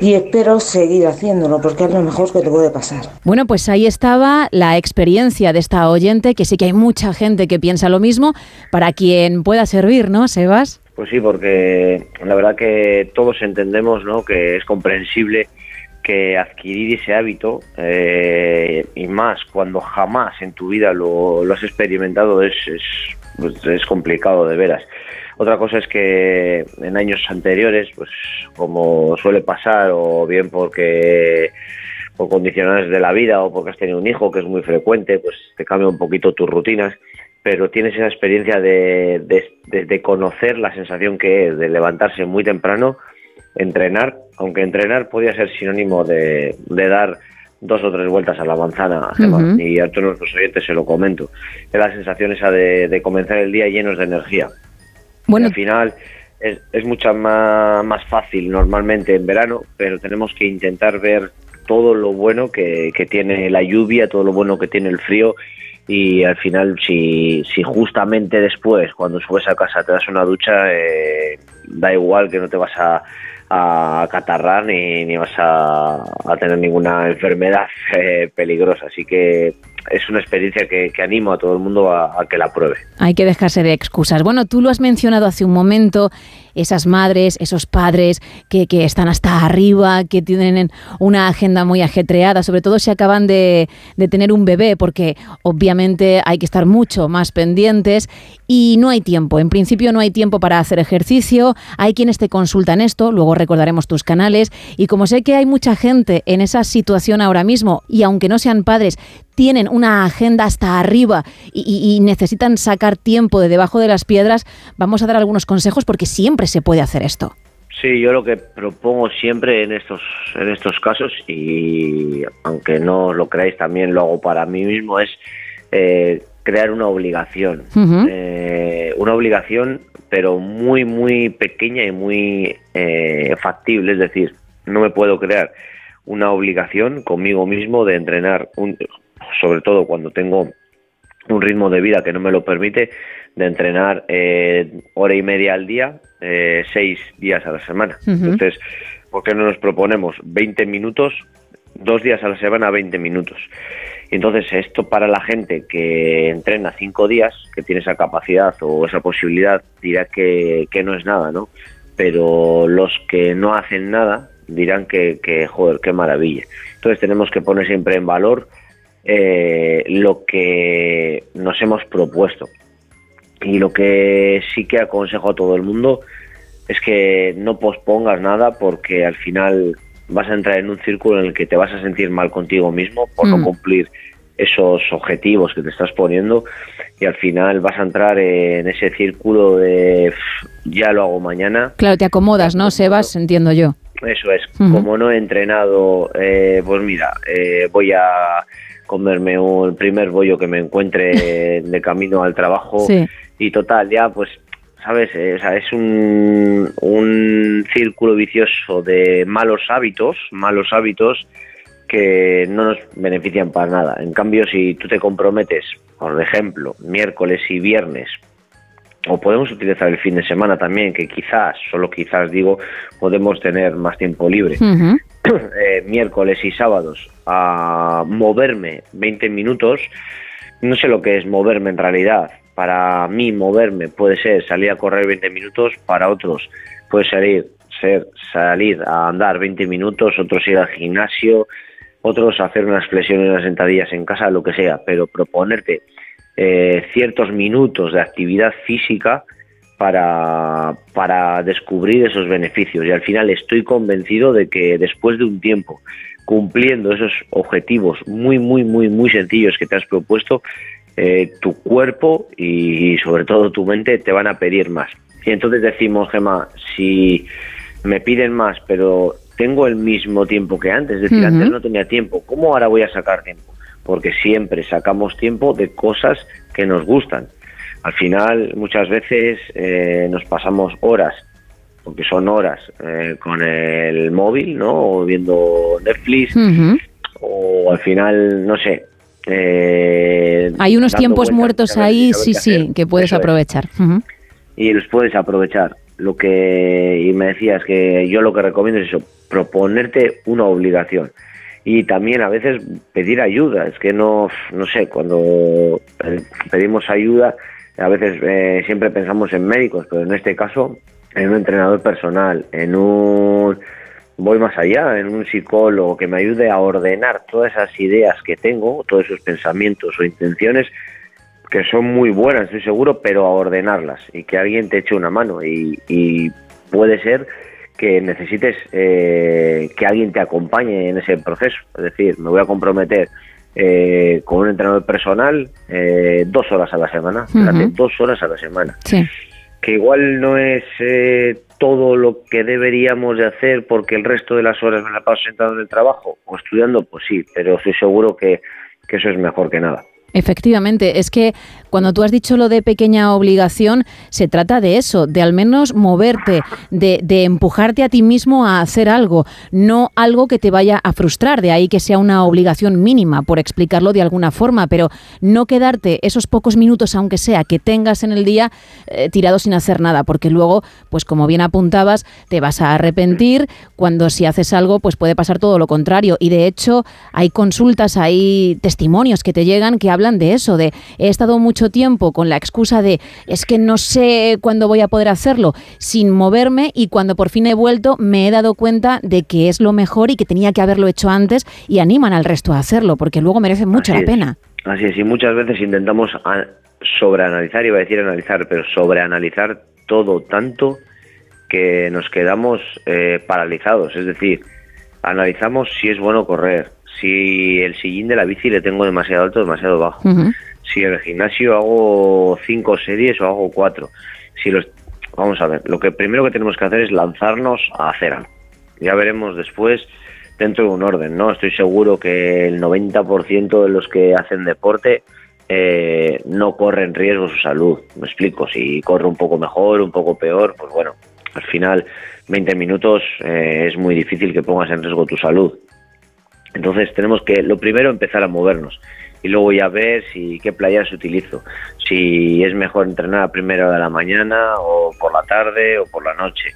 Y espero seguir haciéndolo porque es lo mejor que te puede pasar. Bueno, pues ahí estaba la experiencia de esta oyente, que sí que hay mucha gente que piensa lo mismo, para quien pueda servir, ¿no, Sebas? Pues sí, porque la verdad que todos entendemos ¿no? que es comprensible que adquirir ese hábito, eh, y más cuando jamás en tu vida lo, lo has experimentado, es, es, pues es complicado de veras. Otra cosa es que en años anteriores, pues como suele pasar, o bien porque por condiciones de la vida o porque has tenido un hijo, que es muy frecuente, pues te cambia un poquito tus rutinas, pero tienes esa experiencia de, de, de, de conocer la sensación que es de levantarse muy temprano, entrenar, aunque entrenar podía ser sinónimo de, de dar dos o tres vueltas a la manzana, Gemma, y a todos nuestros oyentes se lo comento. Es la sensación esa de, de comenzar el día llenos de energía. Bueno, al final es, es mucho más, más fácil normalmente en verano, pero tenemos que intentar ver todo lo bueno que, que tiene la lluvia, todo lo bueno que tiene el frío y al final si, si justamente después cuando subes a casa te das una ducha eh, da igual que no te vas a, a catarrar ni, ni vas a, a tener ninguna enfermedad eh, peligrosa. Así que es una experiencia que, animo a todo el mundo a, que la pruebe Hay que dejarse de excusas. Bueno, tú lo has mencionado hace un momento, esas madres, esos padres que, están hasta arriba, que tienen una agenda muy ajetreada, sobre todo si acaban de tener un bebé, porque obviamente hay que estar mucho más pendientes y no hay tiempo. En principio no hay tiempo para hacer ejercicio, hay quienes te consultan esto, luego recordaremos tus canales y como sé que hay mucha gente en esa situación ahora mismo y aunque no sean padres, tienen una agenda hasta arriba y, y- y necesitan sacar tiempo de debajo de las piedras, vamos a dar algunos consejos porque siempre se puede hacer esto. Sí, yo lo que propongo siempre en estos en estos casos y aunque no lo creáis también lo hago para mí mismo es eh, crear una obligación. Eh, una obligación pero muy muy pequeña y muy eh, factible, es decir, no me puedo crear una obligación conmigo mismo de entrenar, un, sobre todo cuando tengo un ritmo de vida que no me lo permite, de entrenar eh, hora y media al día, eh, seis días a la semana. Entonces, ¿por qué no nos proponemos 20 minutos, dos días a la semana, 20 minutos? Y entonces, esto para la gente que entrena cinco días, que tiene esa capacidad o esa posibilidad, dirá que, que no es nada, ¿no? Pero los que no hacen nada dirán que, que joder, qué maravilla. Entonces, tenemos que poner siempre en valor eh, lo que nos hemos propuesto. Y lo que sí que aconsejo a todo el mundo es que no pospongas nada porque al final vas a entrar en un círculo en el que te vas a sentir mal contigo mismo por no Mm. cumplir esos objetivos que te estás poniendo y al final vas a entrar en ese círculo de "Pff, ya lo hago mañana Claro, te acomodas, ¿no, Sebas? Entiendo yo. eso es, como no he entrenado, eh, pues mira, eh, voy a comerme un primer bollo que me encuentre de camino al trabajo Sí. y total, ya pues, ¿sabes? Eh, o sea, es un, un círculo vicioso de malos hábitos, malos hábitos que no nos benefician para nada. En cambio, si tú te comprometes, por ejemplo, miércoles y viernes o podemos utilizar el fin de semana también, que quizás, solo quizás digo, podemos tener más tiempo libre. Eh, miércoles y sábados a moverme 20 minutos, no sé lo que es moverme en realidad. Para mí moverme puede ser salir a correr 20 minutos, para otros puede salir, ser salir a andar 20 minutos, otros ir al gimnasio, otros hacer unas flexiones, unas sentadillas en casa, lo que sea, pero proponerte eh, ciertos minutos de actividad física para, para descubrir esos beneficios. Y al final estoy convencido de que después de un tiempo cumpliendo esos objetivos muy, muy, muy, muy sencillos que te has propuesto, eh, tu cuerpo y sobre todo tu mente te van a pedir más. Y entonces decimos, Gemma, si me piden más, pero tengo el mismo tiempo que antes, es decir, antes no tenía tiempo, ¿cómo ahora voy a sacar tiempo? Porque siempre sacamos tiempo de cosas que nos gustan. Al final, muchas veces eh, nos pasamos horas, porque son horas, eh, con el móvil, ¿no? O viendo Netflix, o al final, no sé. eh, Hay unos tiempos muertos ahí, sí, sí, hacer. que puedes Eso aprovechar. Y los puedes aprovechar. Lo que y me decías que yo lo que recomiendo es eso, proponerte una obligación y también a veces pedir ayuda. Es que no no sé cuando pedimos ayuda a veces eh, siempre pensamos en médicos, pero en este caso en un entrenador personal, en un voy más allá, en un psicólogo que me ayude a ordenar todas esas ideas que tengo, todos esos pensamientos o intenciones que son muy buenas, estoy seguro, pero a ordenarlas y que alguien te eche una mano. Y, y puede ser que necesites eh, que alguien te acompañe en ese proceso. Es decir, me voy a comprometer eh, con un entrenador personal eh, dos horas a la semana. Ujú. dos horas a la semana. Sí. Que igual no es eh, todo lo que deberíamos de hacer porque el resto de las horas me la paso sentado en el trabajo o estudiando, pues sí, pero estoy seguro que, que eso es mejor que nada. Efectivamente, es que cuando tú has dicho lo de pequeña obligación, se trata de eso, de al menos moverte, de, de empujarte a ti mismo a hacer algo, no algo que te vaya a frustrar, de ahí que sea una obligación mínima, por explicarlo de alguna forma, pero no quedarte esos pocos minutos, aunque sea, que tengas en el día eh, tirado sin hacer nada, porque luego, pues como bien apuntabas, te vas a arrepentir cuando si haces algo, pues puede pasar todo lo contrario. Y de hecho, hay consultas, hay testimonios que te llegan que hablan de eso, de he estado mucho tiempo con la excusa de es que no sé cuándo voy a poder hacerlo, sin moverme y cuando por fin he vuelto me he dado cuenta de que es lo mejor y que tenía que haberlo hecho antes y animan al resto a hacerlo, porque luego merece mucho Así la es. pena. Así es, y muchas veces intentamos sobreanalizar, iba a decir analizar, pero sobreanalizar todo tanto que nos quedamos eh, paralizados. Es decir, analizamos si es bueno correr, si el sillín de la bici le tengo demasiado alto o demasiado bajo, si en el gimnasio hago cinco series o hago cuatro. Si los, vamos a ver, lo que primero que tenemos que hacer es lanzarnos a hacer algo. Ya veremos después dentro de un orden, ¿no? Estoy seguro que el 90% de los que hacen deporte eh, no corren riesgo su salud. Me explico, si corre un poco mejor, un poco peor, pues bueno, al final 20 minutos eh, es muy difícil que pongas en riesgo tu salud. Entonces tenemos que, lo primero, empezar a movernos y luego ya ver si qué playas utilizo, si es mejor entrenar a primera hora de la mañana o por la tarde o por la noche.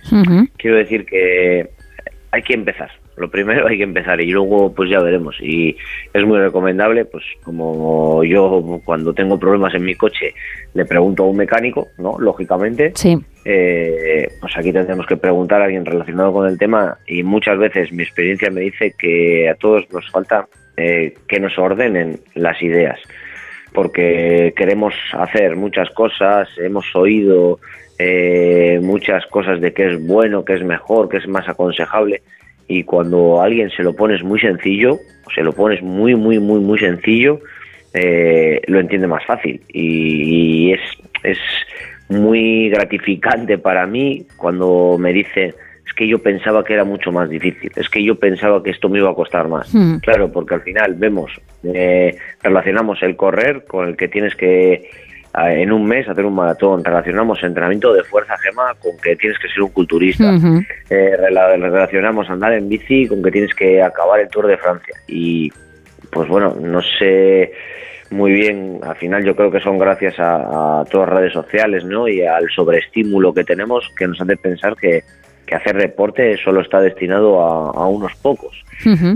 Quiero decir que hay que empezar. Lo primero hay que empezar y luego pues ya veremos. Y es muy recomendable, pues como yo cuando tengo problemas en mi coche le pregunto a un mecánico, ¿no? Lógicamente. Sí. Eh, pues aquí tendremos que preguntar a alguien relacionado con el tema y muchas veces mi experiencia me dice que a todos nos falta eh, que nos ordenen las ideas porque queremos hacer muchas cosas, hemos oído eh, muchas cosas de qué es bueno, qué es mejor, qué es más aconsejable y cuando a alguien se lo pones muy sencillo, se lo pones muy, muy, muy, muy sencillo, eh, lo entiende más fácil. Y, es, es muy gratificante para mí cuando me dice es que yo pensaba que era mucho más difícil, es que yo pensaba que esto me iba a costar más. Hmm. Claro, porque al final vemos, eh, relacionamos el correr con el que tienes que en un mes hacer un maratón, relacionamos entrenamiento de fuerza gema con que tienes que ser un culturista, eh, rela- relacionamos andar en bici con que tienes que acabar el Tour de Francia. Y pues bueno, no sé muy bien, al final yo creo que son gracias a, a todas las redes sociales ¿no? y al sobreestímulo que tenemos que nos hace pensar que, que hacer deporte solo está destinado a, a unos pocos.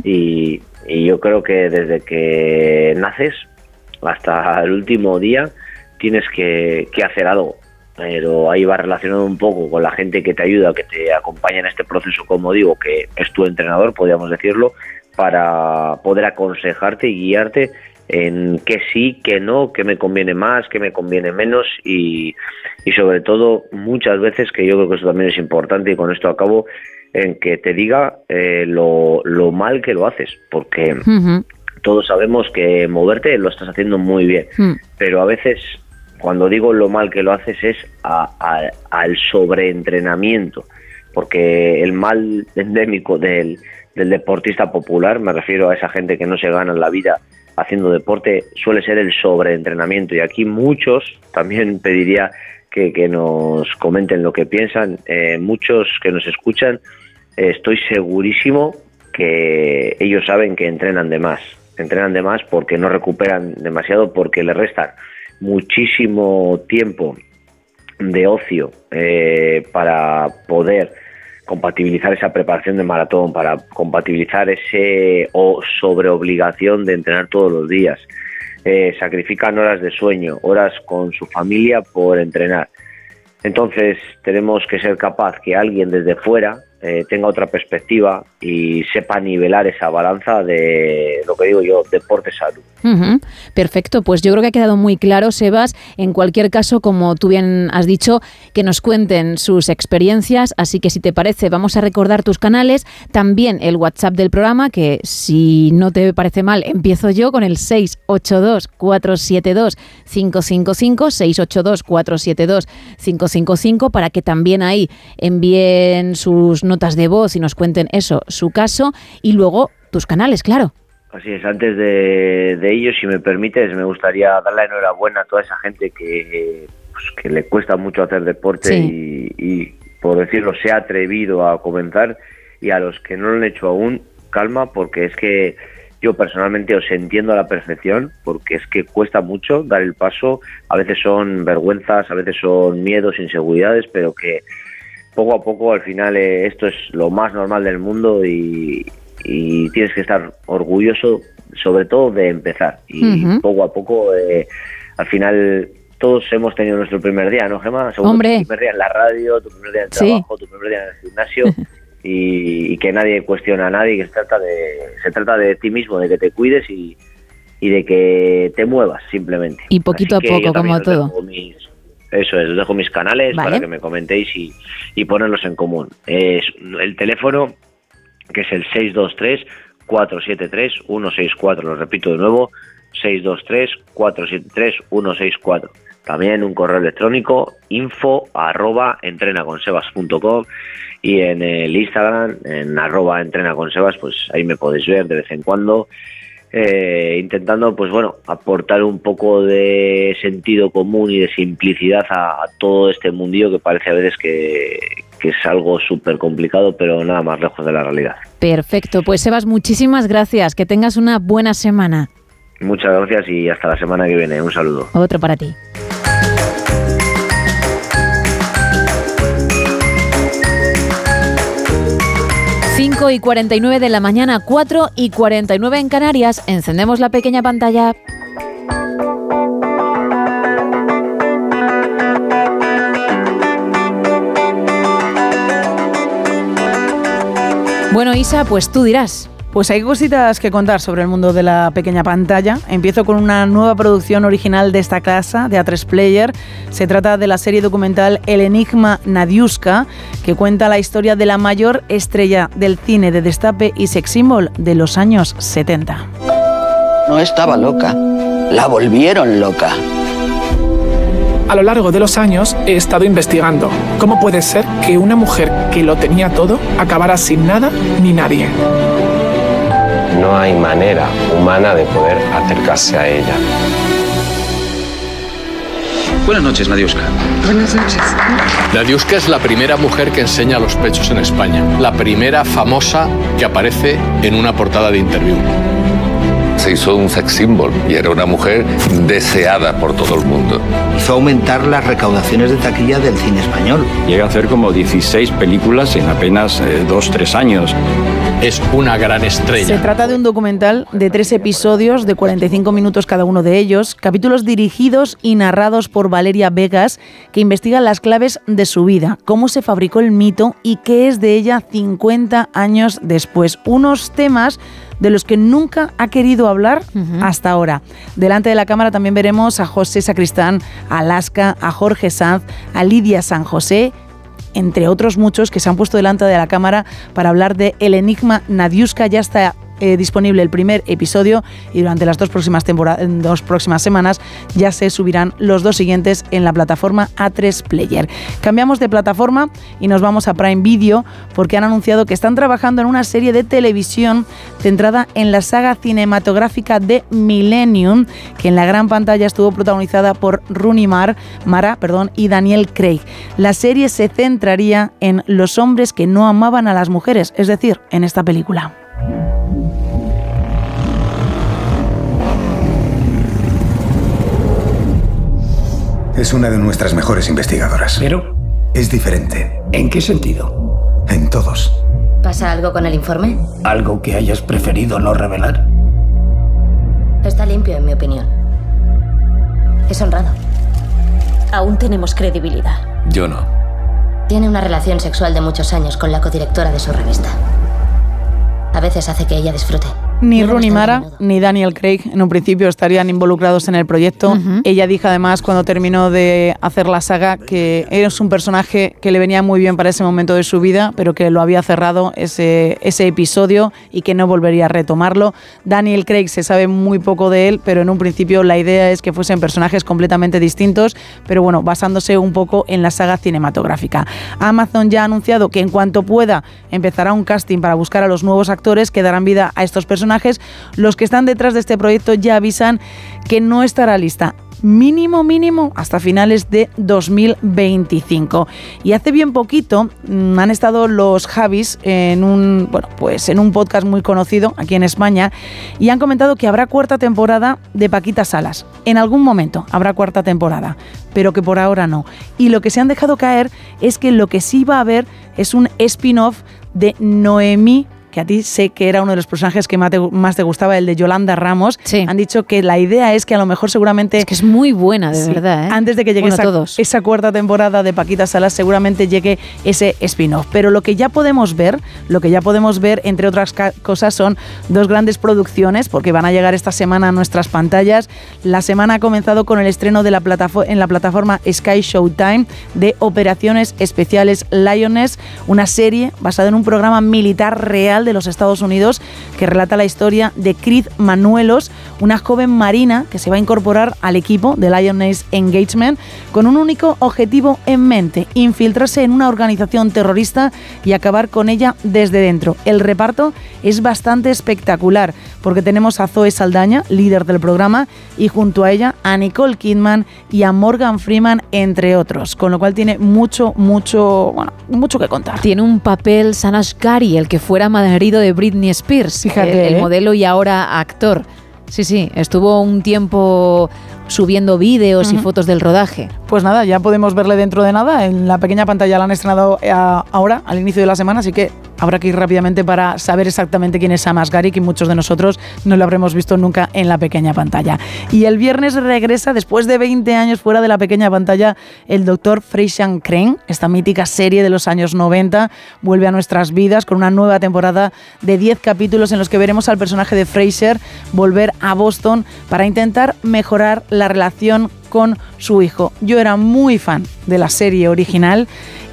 Y, y yo creo que desde que naces hasta el último día tienes que, que hacer algo. Pero ahí va relacionado un poco con la gente que te ayuda, que te acompaña en este proceso, como digo, que es tu entrenador, podríamos decirlo, para poder aconsejarte y guiarte en qué sí, qué no, qué me conviene más, qué me conviene menos y, y sobre todo muchas veces, que yo creo que eso también es importante y con esto acabo, en que te diga eh, lo, lo mal que lo haces, porque todos sabemos que moverte lo estás haciendo muy bien, Mm. pero a veces cuando digo lo mal que lo haces es a- al sobreentrenamiento, porque el mal endémico del, deportista popular, me refiero a esa gente que no se gana la vida haciendo deporte, suele ser el sobreentrenamiento y aquí muchos, también pediría que, que nos comenten lo que piensan, eh, muchos que nos escuchan, eh, estoy segurísimo que ellos saben que entrenan de más. Entrenan de más porque no recuperan demasiado, porque le restan muchísimo tiempo de ocio eh, para poder compatibilizar esa preparación de maratón, para compatibilizar ese o sobreobligación de entrenar todos los días. Eh, sacrifican horas de sueño, horas con su familia por entrenar. Entonces tenemos que ser capaz que alguien desde fuera eh, tenga otra perspectiva y sepa nivelar esa balanza de lo que digo yo, deporte-salud. Perfecto, pues yo creo que ha quedado muy claro, Sebas. En cualquier caso, como tú bien has dicho, que nos cuenten sus experiencias. Así que si te parece, vamos a recordar tus canales, también el WhatsApp del programa, que si no te parece mal, empiezo yo con el 682-472-555, 682-472-555, para que también ahí envíen sus notas de voz y nos cuenten eso, su caso, y luego tus canales, claro. Así es, antes de, de ello, si me permites, me gustaría dar la enhorabuena a toda esa gente que, pues, que le cuesta mucho hacer deporte y, y, por decirlo, se ha atrevido a comenzar y a los que no lo han hecho aún, calma, porque es que yo personalmente os entiendo a la perfección, porque es que cuesta mucho dar el paso, a veces son vergüenzas, a veces son miedos, inseguridades, pero que poco a poco al final eh, esto es lo más normal del mundo y, y tienes que estar orgulloso sobre todo de empezar y poco a poco eh, al final todos hemos tenido nuestro primer día, ¿no, Gemma? Hombre. Tu primer día en la radio, tu primer día en el Sí. trabajo, tu primer día en el gimnasio y, y que nadie cuestiona a nadie, que se trata de, se trata de ti mismo, de que te cuides y, y de que te muevas simplemente. Y poquito Así a poco, como todo. mis- eso es, os dejo mis canales Vale. para que me comentéis y, y ponerlos en común. Es el teléfono que es el 623-473-164. Lo repito de nuevo, 623-473-164. También un correo electrónico info arroba entrenaconsebas.com y en el Instagram, en arroba entrenaconsebas, pues ahí me podéis ver de vez en cuando. Eh, intentando, pues bueno, aportar un poco de sentido común y de simplicidad a, a todo este mundillo que parece a veces que, que es algo súper complicado, pero nada más lejos de la realidad. Perfecto, pues Sebas, muchísimas gracias. Que tengas una buena semana. Muchas gracias y hasta la semana que viene. Un saludo. Otro para ti. Cinco y 49 de la mañana, 4 y 49 en Canarias. Encendemos la pequeña pantalla. Bueno, Isa, pues tú dirás. Pues hay cositas que contar sobre el mundo de la pequeña pantalla. Empiezo con una nueva producción original de esta casa, de A3 Player. Se trata de la serie documental El Enigma Nadiuska, que cuenta la historia de la mayor estrella del cine de destape y sex symbol de los años 70. No estaba loca, la volvieron loca. A lo largo de los años he estado investigando cómo puede ser que una mujer que lo tenía todo acabara sin nada ni nadie. No hay manera humana de poder acercarse a ella. Buenas noches, Nadiuska. Buenas noches. Nadiuska es la primera mujer que enseña los pechos en España. La primera famosa que aparece en una portada de interview se hizo un sex symbol y era una mujer deseada por todo el mundo. Hizo aumentar las recaudaciones de taquilla del cine español. Llega a hacer como 16 películas en apenas 2-3 años. Es una gran estrella. Se trata de un documental de tres episodios de 45 minutos cada uno de ellos, capítulos dirigidos y narrados por Valeria Vegas, que investiga las claves de su vida, cómo se fabricó el mito y qué es de ella 50 años después. Unos temas de los que nunca ha querido hablar hasta ahora. Delante de la cámara también veremos a José Sacristán, a Alaska, a Jorge Sanz, a Lidia San José entre otros muchos que se han puesto delante de la cámara para hablar de El Enigma Nadiuska. Ya está eh, disponible el primer episodio y durante las dos próximas, dos próximas semanas ya se subirán los dos siguientes en la plataforma A3 Player. Cambiamos de plataforma y nos vamos a Prime Video porque han anunciado que están trabajando en una serie de televisión centrada en la saga cinematográfica de Millennium, que en la gran pantalla estuvo protagonizada por Rooney Mara perdón, y Daniel Craig. La serie se centraría en los hombres que no amaban a las mujeres, es decir, en esta película. Es una de nuestras mejores investigadoras. ¿Pero? Es diferente. ¿En qué sentido? En todos. ¿Pasa algo con el informe? ¿Algo que hayas preferido no revelar? Está limpio, en mi opinión. Es honrado. Aún tenemos credibilidad. Yo no. Tiene una relación sexual de muchos años con la codirectora de su revista. A veces hace que ella disfrute. Ni Rooney Mara ni Daniel Craig en un principio estarían involucrados en el proyecto. Ella dijo además cuando terminó de hacer la saga que es un personaje que le venía muy bien para ese momento de su vida, pero que lo había cerrado ese, ese episodio y que no volvería a retomarlo. Daniel Craig se sabe muy poco de él, pero en un principio la idea es que fuesen personajes completamente distintos, pero bueno, basándose un poco en la saga cinematográfica. Amazon ya ha anunciado que en cuanto pueda empezará un casting para buscar a los nuevos actores que darán vida a estos personajes los que están detrás de este proyecto ya avisan que no estará lista mínimo, mínimo hasta finales de 2025. Y hace bien poquito mm, han estado los Javis en un, bueno, pues en un podcast muy conocido aquí en España y han comentado que habrá cuarta temporada de Paquita Salas. En algún momento habrá cuarta temporada, pero que por ahora no. Y lo que se han dejado caer es que lo que sí va a haber es un spin-off de Noemí que a ti sé que era uno de los personajes que más te, gustaba, el de Yolanda Ramos, han dicho que la idea es que a lo mejor seguramente... Es que es muy buena, de verdad. ¿eh? Antes de que llegue esa, esa, cuarta temporada de Paquita Salas, seguramente llegue ese spin-off. Pero lo que ya podemos ver, lo que ya podemos ver, entre otras cosas, son dos grandes producciones, porque van a llegar esta semana a nuestras pantallas. La semana ha comenzado con el estreno de la en la plataforma Sky Showtime de Operaciones Especiales Lioness, una serie basada en un programa militar real de los Estados Unidos que relata la historia de Creed Manuelos, una joven marina que se va a incorporar al equipo de Lioness Engagement con un único objetivo en mente, infiltrarse en una organización terrorista y acabar con ella desde dentro. El reparto es bastante espectacular porque tenemos a Zoe Saldaña, líder del programa, y junto a ella a Nicole Kidman y a Morgan Freeman, entre otros, con lo cual tiene mucho, mucho, bueno, mucho que contar. Tiene un papel Sanash Gary, el que fuera marido de Britney Spears, Fíjate, el, ¿eh? modelo y ahora actor. Sí, sí, estuvo un tiempo subiendo vídeos y fotos del rodaje. Pues nada, ya podemos verle dentro de nada. En la pequeña pantalla la han estrenado eh, ahora, al inicio de la semana, así que habrá que ir rápidamente para saber exactamente quién es Sam Asghari, que muchos de nosotros no lo habremos visto nunca en la pequeña pantalla. Y el viernes regresa, después de 20 años fuera de la pequeña pantalla, el doctor Freisian Crane, esta mítica serie de los años 90, vuelve a nuestras vidas con una nueva temporada de 10 capítulos en los que veremos al personaje de Fraser volver a Boston para intentar mejorar la relación con su hijo. Yo era muy fan de la serie original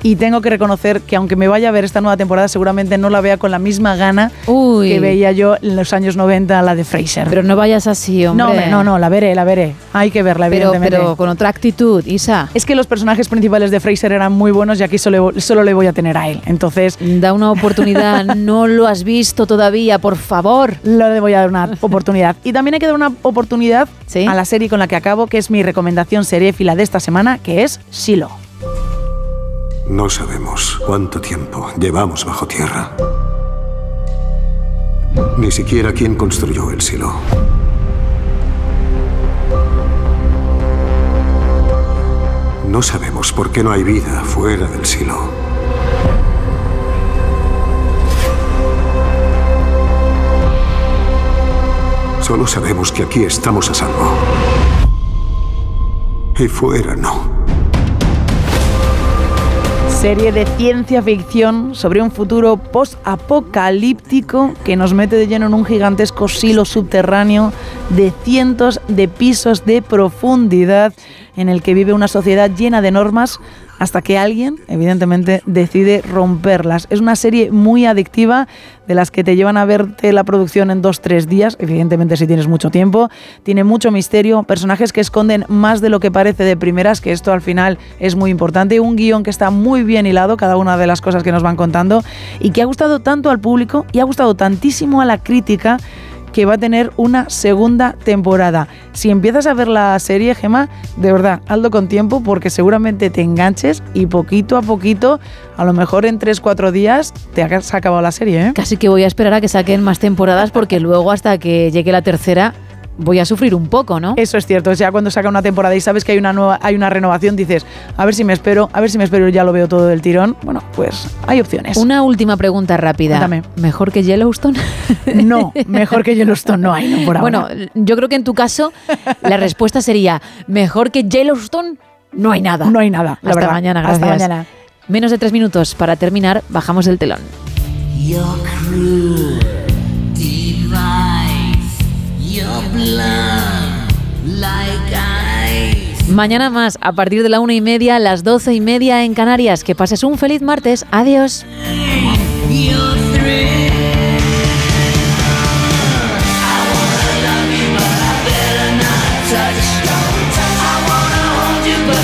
y tengo que reconocer que aunque me vaya a ver esta nueva temporada, seguramente no la vea con la misma gana que veía yo en los años 90 la de Fraser. Pero no vayas así, hombre. No, no, no, la veré, la veré. Hay que verla, pero, evidentemente. Pero con otra actitud, Isa. Es que los personajes principales de Fraser eran muy buenos y aquí solo, solo le voy a tener a él. Entonces... Da una oportunidad, no lo has visto todavía, por favor. Le voy a dar una oportunidad. Y también hay que dar una oportunidad a la serie con la que acabo, que es mi recomendación seriéfila de esta semana, que es Silo. No sabemos cuánto tiempo llevamos bajo tierra. Ni siquiera quién construyó el silo. No sabemos por qué no hay vida fuera del silo. Solo sabemos que aquí estamos a salvo. Y fuera no serie de ciencia ficción sobre un futuro post-apocalíptico que nos mete de lleno en un gigantesco silo subterráneo de cientos de pisos de profundidad en el que vive una sociedad llena de normas hasta que alguien, evidentemente, decide romperlas. Es una serie muy adictiva, de las que te llevan a verte la producción en dos, tres días, evidentemente si tienes mucho tiempo. Tiene mucho misterio, personajes que esconden más de lo que parece de primeras, que esto al final es muy importante. Un guion que está muy bien hilado, cada una de las cosas que nos van contando, y que ha gustado tanto al público y ha gustado tantísimo a la crítica que va a tener una segunda temporada. Si empiezas a ver la serie, Gema, de verdad, hazlo con tiempo porque seguramente te enganches y poquito a poquito, a lo mejor en 3-4 días, te has acabado la serie. ¿eh? Casi que voy a esperar a que saquen más temporadas porque luego hasta que llegue la tercera voy a sufrir un poco, ¿no? Eso es cierto. O sea, cuando saca una temporada y sabes que hay una nueva, hay una renovación, dices, a ver si me espero, a ver si me espero, ya lo veo todo del tirón. Bueno, pues hay opciones. Una última pregunta rápida. Cuéntame. ¿Mejor que Yellowstone? No, mejor que Yellowstone no hay, no por ahora. Bueno, yo creo que en tu caso la respuesta sería, mejor que Yellowstone no hay nada. No hay nada. Hasta mañana, gracias. Hasta mañana. Menos de tres minutos para terminar, bajamos del telón. Mañana más, a partir de la una y media, las doce y media en Canarias. Que pases un feliz martes. Adiós.